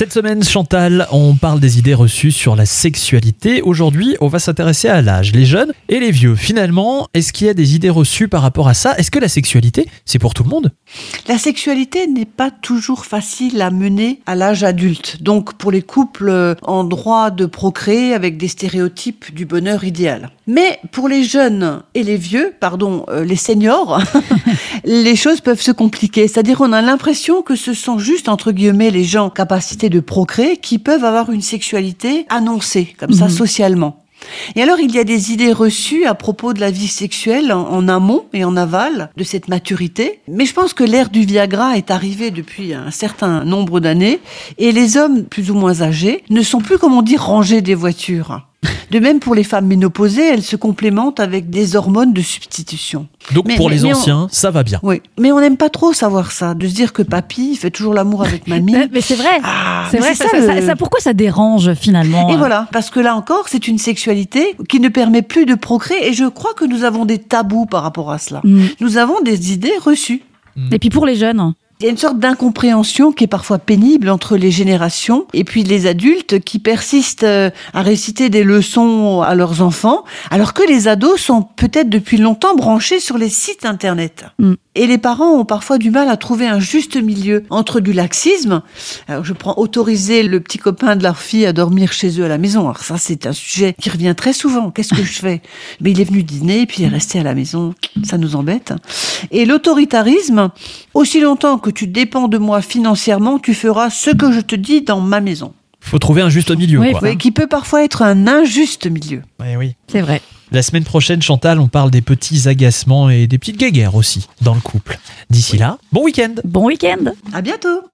Cette semaine, Chantal, on parle des idées reçues sur la sexualité. Aujourd'hui, on va s'intéresser à l'âge, les jeunes et les vieux. Finalement, est-ce qu'il y a des idées reçues par rapport à ça? Est-ce que la sexualité, c'est pour tout le monde? La sexualité n'est pas toujours facile à mener à l'âge adulte. Donc, pour les couples en droit de procréer avec des stéréotypes du bonheur idéal. Mais pour les jeunes et les vieux, pardon, euh, les seniors, les choses peuvent se compliquer. C'est-à-dire qu'on a l'impression que ce sont juste, entre guillemets, les gens capacité de procréer qui peuvent avoir une sexualité annoncée, comme ça, Mhm. socialement. Et alors, il y a des idées reçues à propos de la vie sexuelle en, amont et en aval de cette maturité. Mais je pense que l'ère du Viagra est arrivée depuis un certain nombre d'années et les hommes plus ou moins âgés ne sont plus, comme on dit, rangés des voitures. De même pour les femmes ménopausées, elles se complémentent avec des hormones de substitution. Donc Mais- pour mais- les mais on- anciens, ça va bien. Oui, mais on n'aime pas trop savoir ça, de se dire que papy fait toujours l'amour avec mamie. Mais, c'est vrai. Ah, c'est vrai. c'est Ça, ça, ça- le- ça- pourquoi ça dérange finalement Et voilà, parce que là encore, c'est une sexualité qui ne permet plus de procréer et je crois que nous avons des tabous par rapport à cela. Mm. Nous avons des idées reçues. Et puis pour les jeunes. Il y a une sorte d'incompréhension qui est parfois pénible entre les générations et puis les adultes qui persistent euh, à réciter des leçons à leurs enfants, alors que les ados sont peut-être depuis longtemps branchés sur les sites internet. Mm. Et les parents ont parfois du mal à trouver un juste milieu entre du laxisme. Alors je prends autoriser le petit copain de leur fille à dormir chez eux à la maison. Alors ça c'est un sujet qui revient très souvent. Qu'est-ce que je fais? Mais il est venu dîner puis il est resté à la maison. Ça nous embête. Et l'autoritarisme, aussi longtemps que tu dépends de moi financièrement, tu feras ce que je te dis dans ma maison. Faut trouver un juste milieu. Oui, quoi. Oui, qui peut parfois être un injuste milieu. Ouais, oui. C'est vrai. La semaine prochaine, Chantal, on parle des petits agacements et des petites guéguerres aussi dans le couple. D'ici là, bon week-end Bon week-end. À bientôt.